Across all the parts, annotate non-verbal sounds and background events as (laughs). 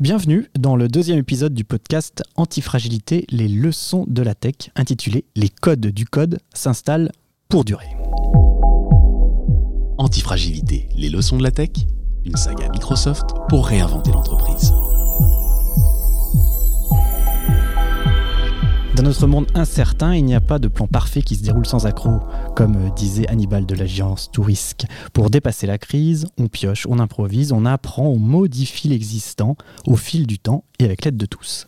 Bienvenue dans le deuxième épisode du podcast Antifragilité, les leçons de la tech, intitulé Les codes du code s'installent pour durer. Antifragilité, les leçons de la tech, une saga Microsoft pour réinventer l'entreprise. Notre monde incertain, il n'y a pas de plan parfait qui se déroule sans accroc, comme disait Hannibal de l'agence Tourisque. Pour dépasser la crise, on pioche, on improvise, on apprend, on modifie l'existant au fil du temps et avec l'aide de tous.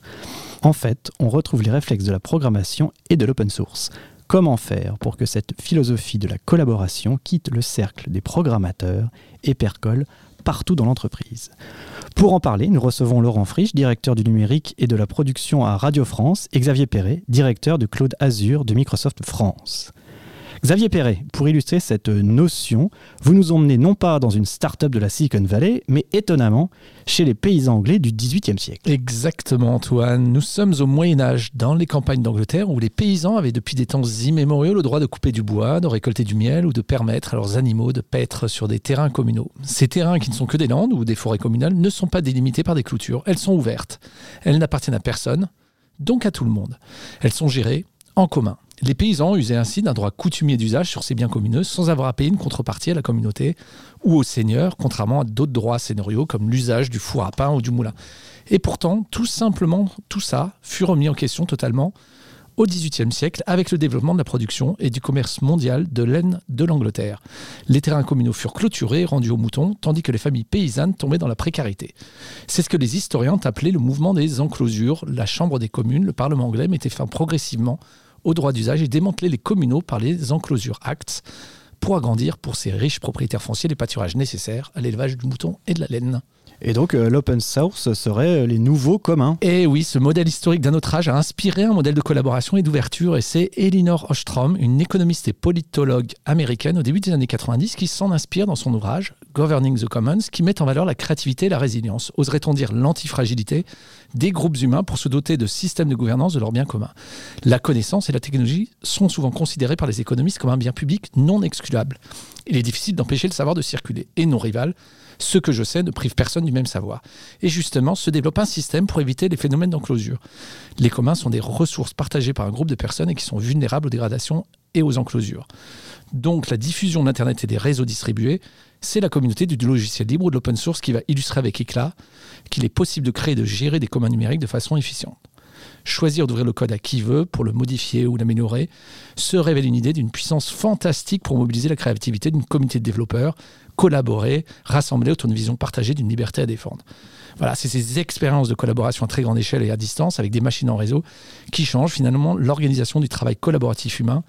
En fait, on retrouve les réflexes de la programmation et de l'open source. Comment faire pour que cette philosophie de la collaboration quitte le cercle des programmateurs et percole partout dans l'entreprise Pour en parler, nous recevons Laurent Frisch, directeur du numérique et de la production à Radio France, et Xavier Perret, directeur de Cloud Azure de Microsoft France. Xavier Perret, pour illustrer cette notion, vous nous emmenez non pas dans une start-up de la Silicon Valley, mais étonnamment chez les paysans anglais du XVIIIe siècle. Exactement, Antoine. Nous sommes au Moyen Âge, dans les campagnes d'Angleterre, où les paysans avaient depuis des temps immémoriaux le droit de couper du bois, de récolter du miel ou de permettre à leurs animaux de paître sur des terrains communaux. Ces terrains, qui ne sont que des landes ou des forêts communales, ne sont pas délimités par des clôtures. Elles sont ouvertes. Elles n'appartiennent à personne, donc à tout le monde. Elles sont gérées en commun. Les paysans usaient ainsi d'un droit coutumier d'usage sur ces biens communaux sans avoir à payer une contrepartie à la communauté ou au seigneur, contrairement à d'autres droits seigneuriaux comme l'usage du four à pain ou du moulin. Et pourtant, tout simplement, tout ça fut remis en question totalement au XVIIIe siècle avec le développement de la production et du commerce mondial de laine de l'Angleterre. Les terrains communaux furent clôturés, rendus aux moutons, tandis que les familles paysannes tombaient dans la précarité. C'est ce que les historiens ont appelé le mouvement des enclosures. La Chambre des communes, le Parlement anglais, mettait fin progressivement au droit d'usage et démanteler les communaux par les enclosures acts pour agrandir pour ces riches propriétaires fonciers les pâturages nécessaires à l'élevage du mouton et de la laine. Et donc euh, l'open source serait euh, les nouveaux communs. Et oui, ce modèle historique d'un autre âge a inspiré un modèle de collaboration et d'ouverture, et c'est Elinor Ostrom, une économiste et politologue américaine au début des années 90, qui s'en inspire dans son ouvrage Governing the Commons, qui met en valeur la créativité et la résilience, oserait-on dire l'antifragilité des groupes humains pour se doter de systèmes de gouvernance de leurs biens communs? La connaissance et la technologie sont souvent considérées par les économistes comme un bien public non excluable. Il est difficile d'empêcher le savoir de circuler, et non rival ce que je sais ne prive personne du même savoir. Et justement, se développe un système pour éviter les phénomènes d'enclosure. Les communs sont des ressources partagées par un groupe de personnes et qui sont vulnérables aux dégradations et aux enclosures. Donc la diffusion d'Internet et des réseaux distribués, c'est la communauté du logiciel libre ou de l'open source qui va illustrer avec éclat qu'il est possible de créer et de gérer des communs numériques de façon efficiente. Choisir d'ouvrir le code à qui veut pour le modifier ou l'améliorer se révèle une idée d'une puissance fantastique pour mobiliser la créativité d'une communauté de développeurs, collaborer, rassembler autour d'une vision partagée d'une liberté à défendre. Voilà, c'est ces expériences de collaboration à très grande échelle et à distance avec des machines en réseau qui changent finalement l'organisation du travail collaboratif humain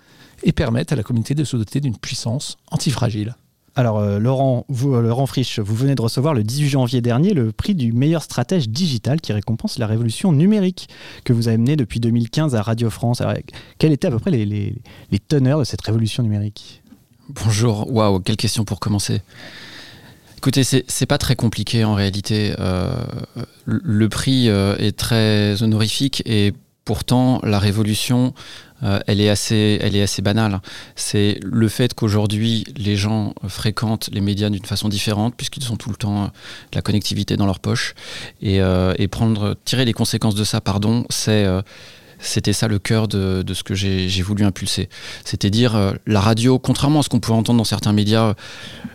et permettent à la communauté de se doter d'une puissance antifragile. Alors euh, Laurent, vous, euh, Laurent Frisch, vous venez de recevoir le 18 janvier dernier le prix du meilleur stratège digital qui récompense la révolution numérique que vous avez menée depuis 2015 à Radio France. Alors, quels étaient à peu près les, les, teneurs de cette révolution numérique? Bonjour, waouh, quelle question pour commencer. Écoutez, c'est pas très compliqué en réalité. Euh, le prix est très honorifique et pourtant la révolution euh, elle, est assez, elle est assez banale. C'est le fait qu'aujourd'hui, les gens fréquentent les médias d'une façon différente, puisqu'ils ont tout le temps euh, la connectivité dans leur poche. Et, euh, et prendre, tirer les conséquences de ça, pardon, c'est c'était ça le cœur de, de ce que j'ai voulu impulser. C'était dire la radio, contrairement à ce qu'on pouvait entendre dans certains médias,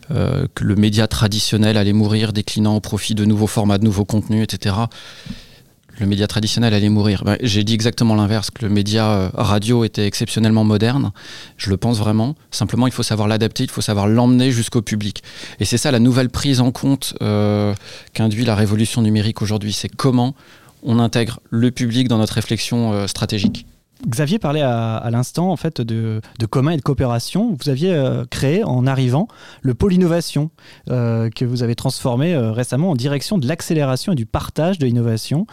que le média traditionnel allait mourir, déclinant au profit de nouveaux formats, de nouveaux contenus, etc le média traditionnel allait mourir. Ben, j'ai dit exactement l'inverse, que le média euh, radio était exceptionnellement moderne. Je le pense vraiment. Simplement, il faut savoir l'adapter, il faut savoir l'emmener jusqu'au public. Et c'est ça la nouvelle prise en compte euh, qu'induit la révolution numérique aujourd'hui. C'est comment on intègre le public dans notre réflexion euh, stratégique. Xavier parlait à, l'instant en fait de, commun et de coopération. Vous aviez euh, créé en arrivant le pôle innovation euh, que vous avez transformé euh, récemment en direction de l'accélération et du partage de l'innovation.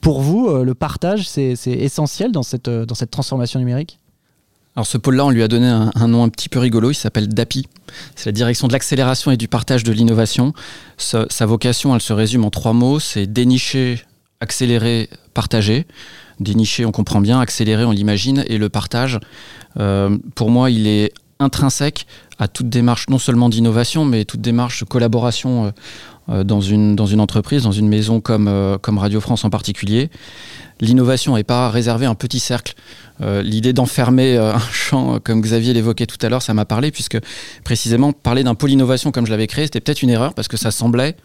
Pour vous, le partage, c'est essentiel dans cette, dans cette transformation numérique? Alors ce pôle-là, on lui a donné un, nom un petit peu rigolo, il s'appelle DAPI. C'est la direction de l'accélération et du partage de l'innovation. sa vocation, elle se résume en trois mots, c'est dénicher, accélérer, partager dénicher, on comprend bien, accélérer, on l'imagine, et le partage, euh, pour moi, il est intrinsèque à toute démarche, non seulement d'innovation, mais toute démarche de collaboration dans, une, dans une entreprise, dans une maison comme, comme Radio France en particulier. L'innovation n'est pas réservée à un petit cercle. L'idée d'enfermer un champ, comme Xavier l'évoquait tout à l'heure, ça m'a parlé, puisque précisément parler d'un pôle innovation comme je l'avais créé, c'était peut-être une erreur, parce que ça semblait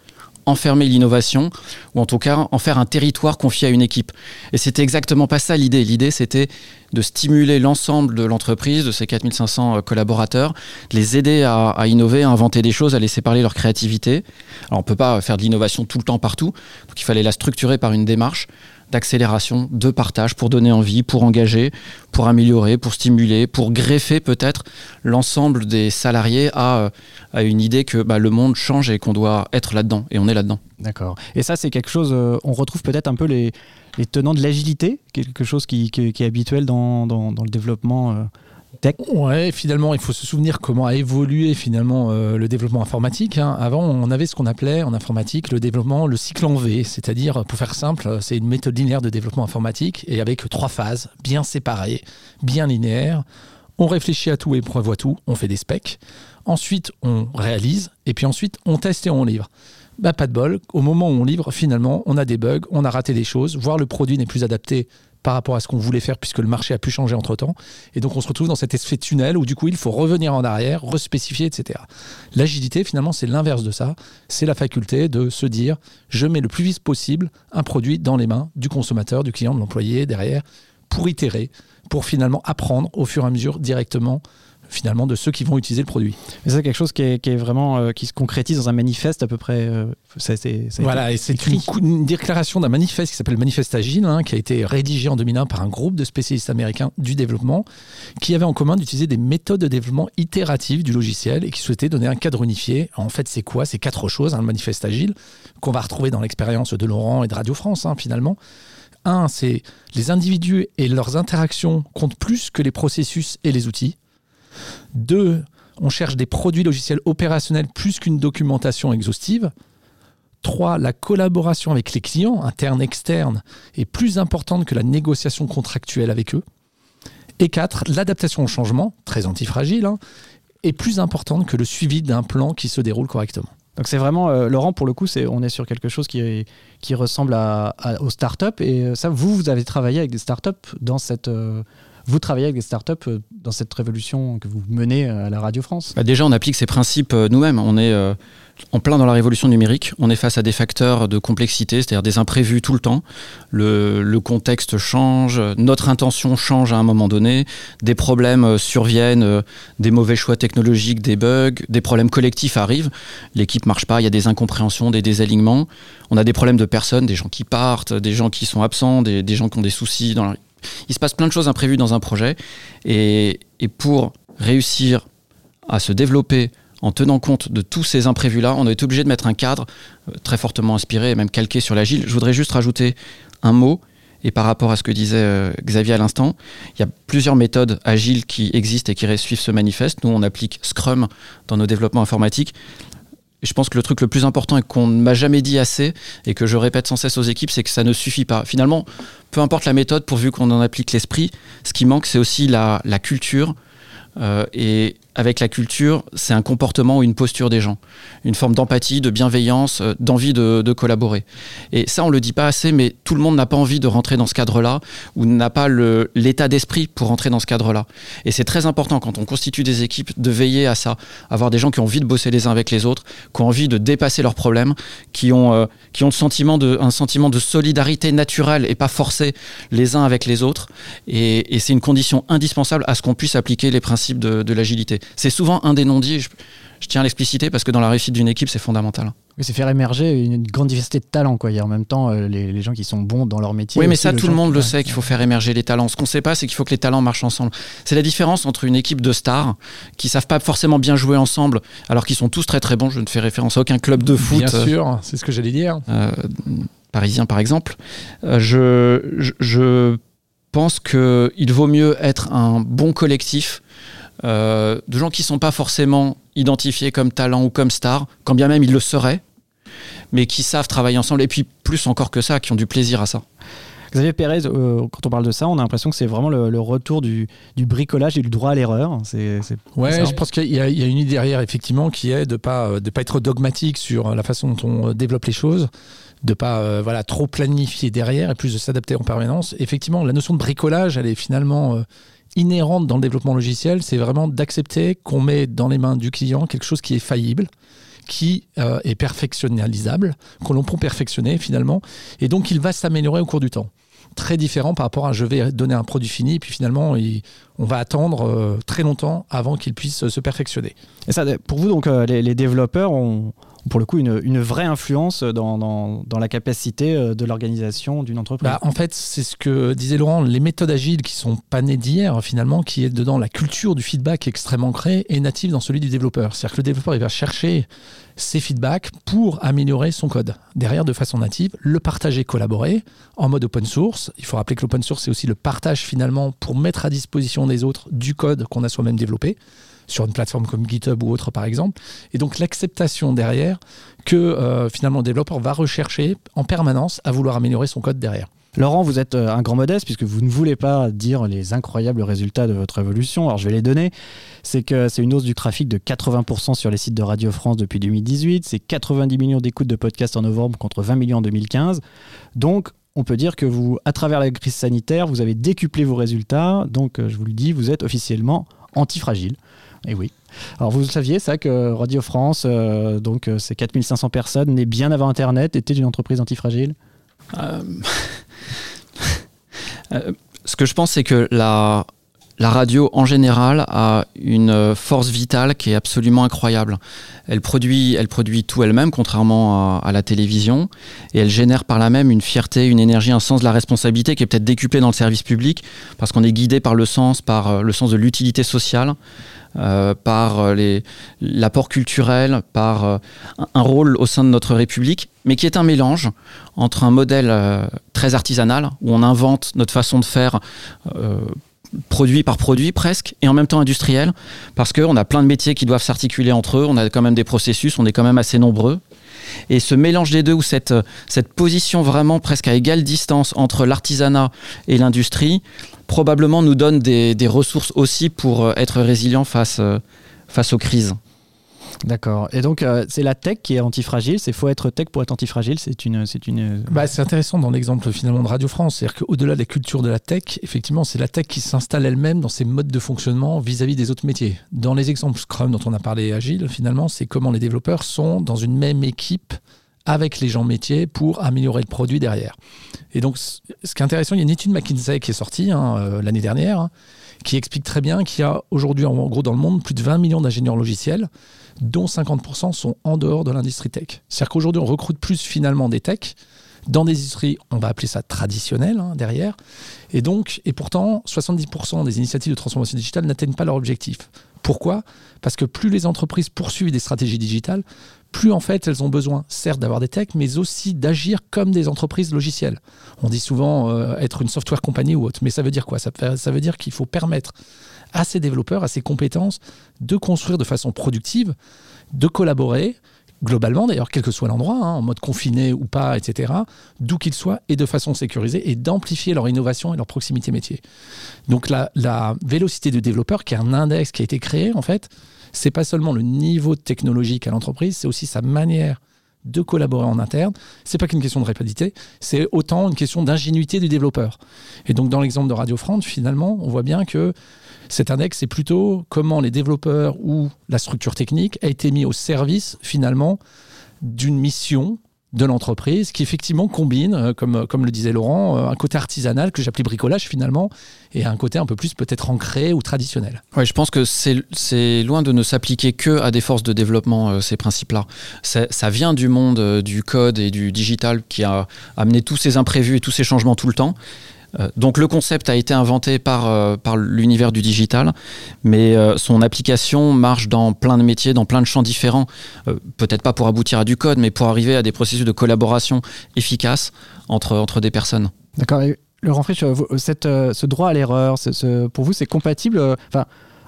enfermer l'innovation, ou en tout cas en faire un territoire confié à une équipe. Et c'était exactement pas ça l'idée. L'idée, c'était de stimuler l'ensemble de l'entreprise, de ses 4500 euh, collaborateurs, de les aider à, innover, à inventer des choses, à laisser parler leur créativité. Alors on peut pas faire de l'innovation tout le temps partout, donc il fallait la structurer par une démarche d'accélération, de partage pour donner envie, pour engager, pour améliorer, pour stimuler, pour greffer peut-être l'ensemble des salariés à, euh, à, une idée que bah, le monde change et qu'on doit être là-dedans. Et on est là-dedans. D'accord. Et ça, c'est quelque chose, euh, on retrouve peut-être un peu les, les tenants de l'agilité, quelque chose qui, qui, est habituel dans, dans, le développement. Euh, Ouais, finalement, il faut se souvenir comment a évolué finalement euh, le développement informatique. Hein. Avant, on avait ce qu'on appelait en informatique le développement, le cycle en V, c'est-à-dire, pour faire simple, c'est une méthode linéaire de développement informatique et avec trois phases bien séparées, bien linéaires. On réfléchit à tout et prévoit tout, on fait des specs. Ensuite, on réalise et puis ensuite, on teste et on livre. Bah, pas de bol. Au moment où on livre, finalement, on a des bugs, on a raté des choses, voire le produit n'est plus adapté par rapport à ce qu'on voulait faire puisque le marché a pu changer entre temps. Et donc on se retrouve dans cet effet tunnel où du coup il faut revenir en arrière, respécifier, etc. L'agilité finalement c'est l'inverse de ça. C'est la faculté de se dire je mets le plus vite possible un produit dans les mains du consommateur, du client, de l'employé derrière pour itérer, pour finalement apprendre au fur et à mesure directement finalement de ceux qui vont utiliser le produit. Et c'est quelque chose qui est, vraiment euh, qui se concrétise dans un manifeste à peu près. Euh, voilà, et c'est une, déclaration d'un manifeste qui s'appelle Manifeste Agile, hein, qui a été rédigé en 2001 par un groupe de spécialistes américains du développement, qui avait en commun d'utiliser des méthodes de développement itératives du logiciel et qui souhaitait donner un cadre unifié. En fait, c'est quoi? C'est quatre choses, hein, le Manifeste Agile, qu'on va retrouver dans l'expérience de Laurent et de Radio France, hein, finalement. Un, c'est les individus et leurs interactions comptent plus que les processus et les outils. Deux, on cherche des produits logiciels opérationnels plus qu'une documentation exhaustive. Trois, la collaboration avec les clients, internes, externes, est plus importante que la négociation contractuelle avec eux. Et quatre, l'adaptation au changement, très antifragile, hein, est plus importante que le suivi d'un plan qui se déroule correctement. Donc c'est vraiment, euh, Laurent, pour le coup, on est sur quelque chose qui, ressemble à, aux startups. Et euh, ça, vous, vous avez travaillé avec des startups dans cette, euh, vous travaillez avec des startups euh, dans cette révolution que vous menez euh, à la Radio France bah, Déjà, on applique ces principes euh, nous-mêmes. On est en plein dans la révolution numérique. On est face à des facteurs de complexité, c'est-à-dire des imprévus tout le temps. Le, contexte change, notre intention change à un moment donné, des problèmes surviennent, des mauvais choix technologiques, des bugs, des problèmes collectifs arrivent. L'équipe marche pas, il y a des incompréhensions, des désalignements. On a des problèmes de personnes, des gens qui partent, des gens qui sont absents, des, des gens qui ont des soucis dans la il se passe plein de choses imprévues dans un projet. Et, pour réussir à se développer en tenant compte de tous ces imprévus-là, on est obligé de mettre un cadre euh, très fortement inspiré et même calqué sur l'agile. Je voudrais juste rajouter un mot. Et par rapport à ce que disait euh, Xavier à l'instant, il y a plusieurs méthodes agiles qui existent et qui suivent ce manifeste. Nous, on applique Scrum dans nos développements informatiques je pense que le truc le plus important et qu'on ne m'a jamais dit assez et que je répète sans cesse aux équipes, c'est que ça ne suffit pas. Finalement, peu importe la méthode, pourvu qu'on en applique l'esprit, ce qui manque, c'est aussi la, culture. Euh, et avec la culture, c'est un comportement ou une posture des gens, une forme d'empathie, de bienveillance, euh, d'envie de, collaborer. Et ça, on le dit pas assez, mais tout le monde n'a pas envie de rentrer dans ce cadre-là ou n'a pas l'état d'esprit pour rentrer dans ce cadre-là. Et c'est très important quand on constitue des équipes de veiller à ça, avoir des gens qui ont envie de bosser les uns avec les autres, qui ont envie de dépasser leurs problèmes, qui ont, euh, sentiment un sentiment de solidarité naturelle et pas forcée les uns avec les autres. Et, c'est une condition indispensable à ce qu'on puisse appliquer les principes de l'agilité. C'est souvent un des non-dits. Je, tiens à l'expliciter parce que dans la réussite d'une équipe, c'est fondamental. c'est faire émerger une grande diversité de talents. Quoi. Il y a en même temps euh, les, gens qui sont bons dans leur métier. Oui, mais ça, tout le monde le sait qu'il faut faire émerger les talents. Ce qu'on ne sait pas, c'est qu'il faut que les talents marchent ensemble. C'est la différence entre une équipe de stars qui savent pas forcément bien jouer ensemble, alors qu'ils sont tous très très bons. Je ne fais référence à aucun club de foot. Bien sûr, c'est ce que j'allais dire. Euh, parisien, par exemple. Euh, je, je pense qu'il vaut mieux être un bon collectif euh, de gens qui ne sont pas forcément identifiés comme talents ou comme stars, quand bien même ils le seraient, mais qui savent travailler ensemble, et puis plus encore que ça, qui ont du plaisir à ça. Xavier Pérez, euh, quand on parle de ça, on a l'impression que c'est vraiment le, retour du, bricolage et du droit à l'erreur. C'est, ouais, je pense qu'il y, a une idée derrière, effectivement, qui est de ne pas, de pas être dogmatique sur la façon dont on développe les choses de pas euh, voilà trop planifier derrière et plus de s'adapter en permanence. Effectivement, la notion de bricolage, elle est finalement euh, inhérente dans le développement logiciel. C'est vraiment d'accepter qu'on met dans les mains du client quelque chose qui est faillible, qui euh, est perfectionnalisable, qu'on l'on peut perfectionner finalement, et donc il va s'améliorer au cours du temps. Très différent par rapport à je vais donner un produit fini, et puis finalement on va attendre très longtemps avant qu'il puisse se perfectionner. Et ça, pour vous, donc, les, les développeurs ont, pour le coup une, vraie influence dans, la capacité euh, de l'organisation d'une entreprise. Bah, en fait, c'est ce que disait Laurent, les méthodes agiles qui sont pas nées d'hier finalement, qui est dedans la culture du feedback extrêmement créée est native dans celui du développeur. C'est-à-dire que le développeur il va chercher ses feedbacks pour améliorer son code. Derrière, de façon native, le partager, collaborer en mode open source. Il faut rappeler que l'open source, c'est aussi le partage finalement pour mettre à disposition des autres du code qu'on a soi-même développé sur une plateforme comme GitHub ou autre par exemple. Et donc l'acceptation derrière que euh, finalement le développeur va rechercher en permanence à vouloir améliorer son code derrière. Laurent, vous êtes euh, un grand modeste puisque vous ne voulez pas dire les incroyables résultats de votre évolution. Alors je vais les donner. C'est que c'est une hausse du trafic de 80% sur les sites de Radio France depuis 2018. C'est 90 millions d'écoutes de podcasts en novembre contre 20 millions en 2015. Donc on peut dire que vous, à travers la crise sanitaire, vous avez décuplé vos résultats. Donc euh, je vous le dis, vous êtes officiellement antifragile. Et eh oui. Alors vous saviez ça que Radio France, euh, donc euh, ces 4500 personnes, nées bien avant Internet, était une entreprise antifragile? (laughs) Euh, Ce que je pense, c'est que la, la radio en général a une force vitale qui est absolument incroyable. Elle produit, elle produit tout elle-même, contrairement à, à, la télévision, et elle génère par là même une fierté, une énergie, un sens de la responsabilité qui est peut-être décuplé dans le service public, parce qu'on est guidé par le sens, par le sens de l'utilité sociale. Euh, par euh, l'apport culturel, par euh, un rôle au sein de notre République, mais qui est un mélange entre un modèle très artisanal, où on invente notre façon de faire produit par produit presque, et en même temps industriel, parce qu'on a plein de métiers qui doivent s'articuler entre eux, on a quand même des processus, on est quand même assez nombreux. Et ce mélange des deux, ou cette, cette position vraiment presque à égale distance entre l'artisanat et l'industrie, probablement nous donne des, ressources aussi pour euh, être résilient face, euh, face aux crises. D'accord. Et donc, euh, c'est la tech qui est antifragile. C'est faut être tech pour être antifragile. C'est une, c'est une. Bah, c'est intéressant dans l'exemple finalement de Radio France. C'est-à-dire qu'au-delà de la culture de la tech, effectivement, c'est la tech qui s'installe elle-même dans ses modes de fonctionnement vis-à-vis des autres métiers. Dans les exemples Scrum dont on a parlé agile, finalement, c'est comment les développeurs sont dans une même équipe avec les gens métiers pour améliorer le produit derrière. Et donc, ce qui est intéressant, il y a une étude McKinsey qui est sortie hein, euh, l'année dernière, hein, qui explique très bien qu'il y a aujourd'hui, en gros, dans le monde, plus de 20 millions d'ingénieurs logiciels, dont 50% sont en dehors de l'industrie tech. C'est-à-dire qu'aujourd'hui, on recrute plus finalement des techs dans des industries, on va appeler ça traditionnelles hein, derrière. Et donc, et pourtant, 70% des initiatives de transformation digitale n'atteignent pas leur objectif. Pourquoi? Parce que plus les entreprises poursuivent des stratégies digitales, plus en fait elles ont besoin, certes, d'avoir des techs, mais aussi d'agir comme des entreprises logicielles. On dit souvent euh, être une software compagnie ou autre, mais ça veut dire quoi? Ça, ça veut dire qu'il faut permettre à ces développeurs, à ces compétences, de construire de façon productive, de collaborer, globalement d'ailleurs, quel que soit l'endroit, hein, en mode confiné ou pas, etc., d'où qu'ils soient, et de façon sécurisée, et d'amplifier leur innovation et leur proximité métier. Donc la, la vélocité du développeur, qui est un index qui a été créé, en fait, c'est pas seulement le niveau technologique à l'entreprise, c'est aussi sa manière de collaborer en interne. C'est pas qu'une question de rapidité, c'est autant une question d'ingénuité du développeur. Et donc dans l'exemple de Radio France, finalement, on voit bien que cet index, c'est plutôt comment les développeurs ou la structure technique a été mis au service finalement d'une mission de l'entreprise qui effectivement combine, euh, comme, comme le disait Laurent, euh, un côté artisanal que j'appelais bricolage finalement, et un côté un peu plus peut-être ancré ou traditionnel. Oui, je pense que c'est loin de ne s'appliquer que à des forces de développement, euh, ces principes-là. Ça vient du monde du code et du digital qui a amené tous ces imprévus et tous ces changements tout le temps. Euh, donc le concept a été inventé par, euh, l'univers du digital, mais euh, son application marche dans plein de métiers, dans plein de champs différents. Peut-être pas pour aboutir à du code, mais pour arriver à des processus de collaboration efficaces entre, des personnes. D'accord. Laurent Frisch, ce droit à l'erreur, pour vous, c'est compatible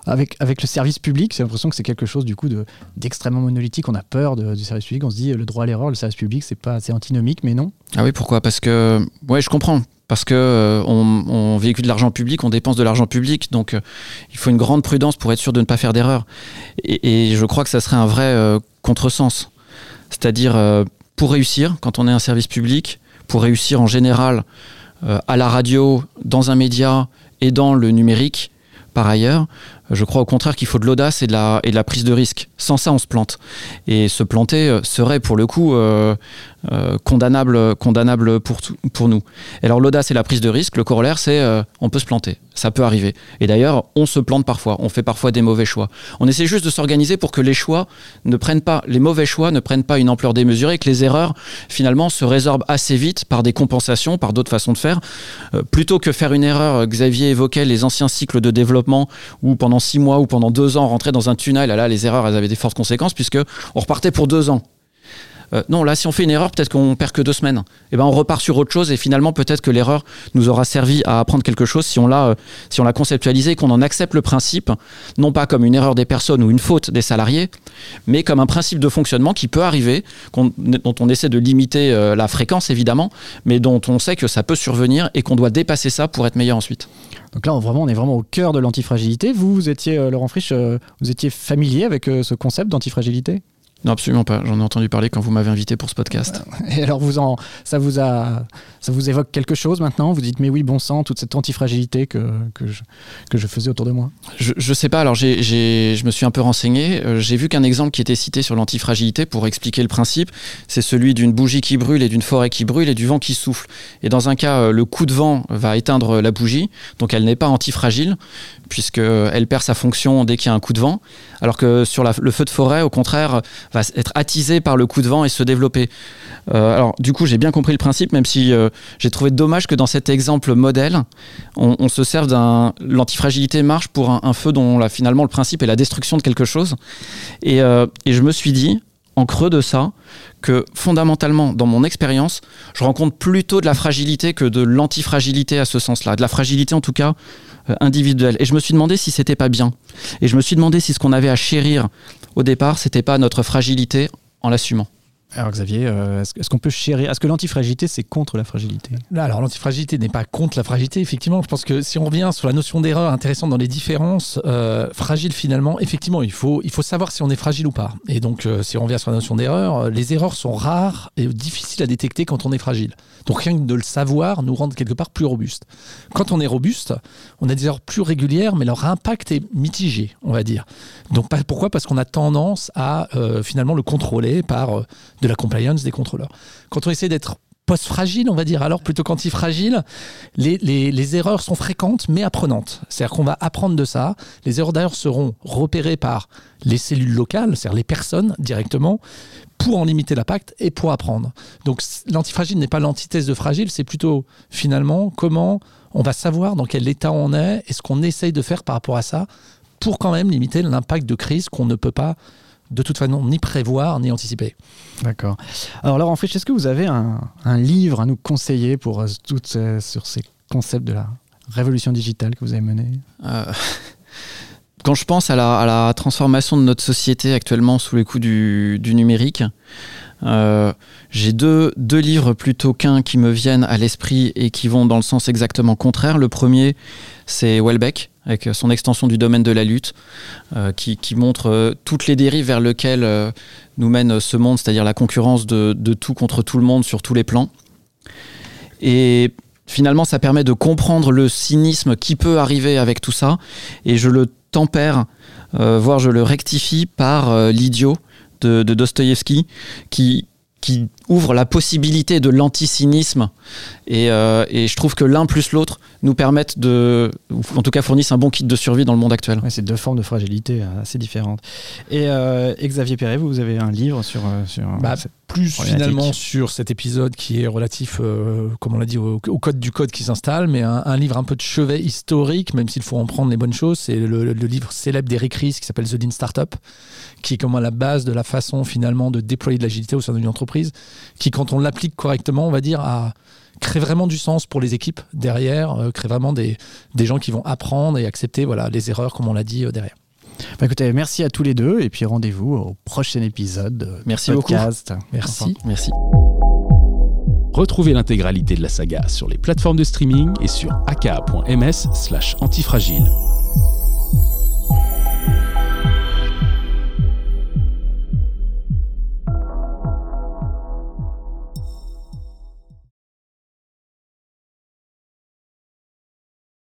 avec, avec le service public J'ai l'impression que c'est quelque chose du coup d'extrêmement monolithique. On a peur du service public. On se dit le droit à l'erreur, le service public, c'est pas c'est antinomique, mais non. Ah oui, pourquoi? Parce que ouais, je comprends parce que euh, on, on, véhicule de l'argent public, on dépense de l'argent public, donc euh, il faut une grande prudence pour être sûr de ne pas faire d'erreur. Et, je crois que ça serait un vrai euh, contresens. C'est-à-dire, pour réussir, quand on est un service public, pour réussir en général à la radio, dans un média et dans le numérique, par ailleurs, je crois au contraire qu'il faut de l'audace et, de la, prise de risque. Sans ça, on se plante. Et se planter euh, serait pour le coup euh, euh, condamnable, condamnable pour, nous. Et alors l'audace et la prise de risque, le corollaire, c'est on peut se planter. Ça peut arriver. Et d'ailleurs, on se plante parfois. On fait parfois des mauvais choix. On essaie juste de s'organiser pour que les choix ne prennent pas, les mauvais choix ne prennent pas une ampleur démesurée que les erreurs, finalement, se résorbent assez vite par des compensations, par d'autres façons de faire. Plutôt que faire une erreur, Xavier évoquait les anciens cycles de développement où pendant six mois ou pendant deux ans, on rentrait dans un tunnel. Là, les erreurs, elles avaient des fortes conséquences puisque on repartait pour deux ans. Euh, non, là, si on fait une erreur, peut-être qu'on perd que deux semaines. Et eh ben, on repart sur autre chose et finalement, peut-être que l'erreur nous aura servi à apprendre quelque chose si on l'a, euh, si on l'a conceptualisé qu'on en accepte le principe, non pas comme une erreur des personnes ou une faute des salariés, mais comme un principe de fonctionnement qui peut arriver, dont on essaie de limiter euh, la fréquence évidemment, mais dont on sait que ça peut survenir et qu'on doit dépasser ça pour être meilleur ensuite. Donc là, on, vraiment, on est vraiment au cœur de l'antifragilité. Vous, vous étiez, Laurent Frisch, vous étiez familier avec ce concept d'antifragilité? Non, absolument pas. J'en ai entendu parler quand vous m'avez invité pour ce podcast. Et alors, vous en, ça, vous a, ça vous évoque quelque chose maintenant? Vous dites, mais oui, bon sang, toute cette antifragilité que, que, je, que je faisais autour de moi Je ne sais pas. Alors, j'ai, je me suis un peu renseigné. Euh, j'ai vu qu'un exemple qui était cité sur l'antifragilité pour expliquer le principe, c'est celui d'une bougie qui brûle et d'une forêt qui brûle et du vent qui souffle. Et dans un cas, euh, le coup de vent va éteindre la bougie, donc elle n'est pas antifragile, puisqu'elle perd sa fonction dès qu'il y a un coup de vent. Alors que sur la, le feu de forêt, au contraire, va être attisé par le coup de vent et se développer. Euh, alors, du coup, j'ai bien compris le principe, même si euh, j'ai trouvé dommage que dans cet exemple modèle, on, se serve d'un. L'antifragilité marche pour un, feu dont là, finalement le principe est la destruction de quelque chose. Et, euh, et je me suis dit, en creux de ça, que fondamentalement, dans mon expérience, je rencontre plutôt de la fragilité que de l'antifragilité à ce sens-là. De la fragilité, en tout cas, individuelle. Et je me suis demandé si c'était pas bien. Et je me suis demandé si ce qu'on avait à chérir au départ, c'était pas notre fragilité en l'assumant. Alors Xavier, euh, est-ce, qu'on peut chérir Est-ce que l'antifragilité, c'est contre la fragilité? Alors l'antifragilité n'est pas contre la fragilité, effectivement. Je pense que si on revient sur la notion d'erreur intéressante dans les différences, euh, fragile finalement, effectivement, il faut, il faut savoir si on est fragile ou pas. Et donc, euh, si on revient sur la notion d'erreur, les erreurs sont rares et difficiles à détecter quand on est fragile. Donc rien que de le savoir nous rend quelque part plus robuste. Quand on est robuste, on a des erreurs plus régulières, mais leur impact est mitigé, on va dire. Donc pourquoi? Parce qu'on a tendance à finalement le contrôler par de la compliance des contrôleurs. Quand on essaie d'être post-fragile, on va dire, alors plutôt qu'anti-fragile, les, les- les erreurs sont fréquentes mais apprenantes. C'est-à-dire qu'on va apprendre de ça. Les erreurs d'ailleurs seront repérées par les cellules locales, c'est-à-dire les personnes directement, pour en limiter l'impact et pour apprendre. Donc l'antifragile n'est pas l'antithèse de fragile, c'est plutôt finalement comment on va savoir dans quel état on est et ce qu'on essaye de faire par rapport à ça pour quand même limiter l'impact de crise qu'on ne peut pas de toute façon ni prévoir ni anticiper. D'accord. Alors Laurent Frisch, est-ce que vous avez un, un livre à nous conseiller pour euh, toutes ces- sur ces concepts de la révolution digitale que vous avez menée? Euh, (laughs) quand je pense à la, à la transformation de notre société actuellement sous les coups du, du numérique, euh, j'ai deux, deux livres plutôt qu'un qui me viennent à l'esprit et qui vont dans le sens exactement contraire. Le premier, c'est Welbeck, avec son extension du domaine de la lutte, euh, qui, montre euh, toutes les dérives vers lesquelles euh, nous mène ce monde, c'est-à-dire la concurrence de, tout contre tout le monde sur tous les plans. Et finalement, ça permet de comprendre le cynisme qui peut arriver avec tout ça. Et je le tempère, euh, voire je le rectifie par euh, l'idiot de, de Dostoïevski, qui, qui ouvre la possibilité de l'anticynisme. Et, euh, et je trouve que l'un plus l'autre nous permettent de, ou en tout cas fournissent un bon kit de survie dans le monde actuel. Ouais, C'est deux formes de fragilité euh, assez différentes. Et, euh, et Xavier Perret, vous avez un livre sur... sur Bah, plus finalement sur cet épisode qui est relatif, euh, comme on l'a dit, au, au code du code qui s'installe, mais un, un livre un peu de chevet historique, même s'il faut en prendre les bonnes choses. C'est le, le livre célèbre d'Eric Ries qui s'appelle The Lean Startup, qui est comme à la base de la façon finalement de déployer de l'agilité au sein d'une entreprise, qui quand on l'applique correctement, on va dire, crée vraiment du sens pour les équipes derrière, euh, crée vraiment des, des gens qui vont apprendre et accepter voilà, les erreurs, comme on l'a dit, euh, derrière. Bah, écoutez, merci à tous les deux et puis rendez-vous au prochain épisode de Merci beaucoup. podcast. Merci. Enfin, Merci. Retrouvez l'intégralité de la saga sur les plateformes de streaming et sur aka.ms slash antifragile.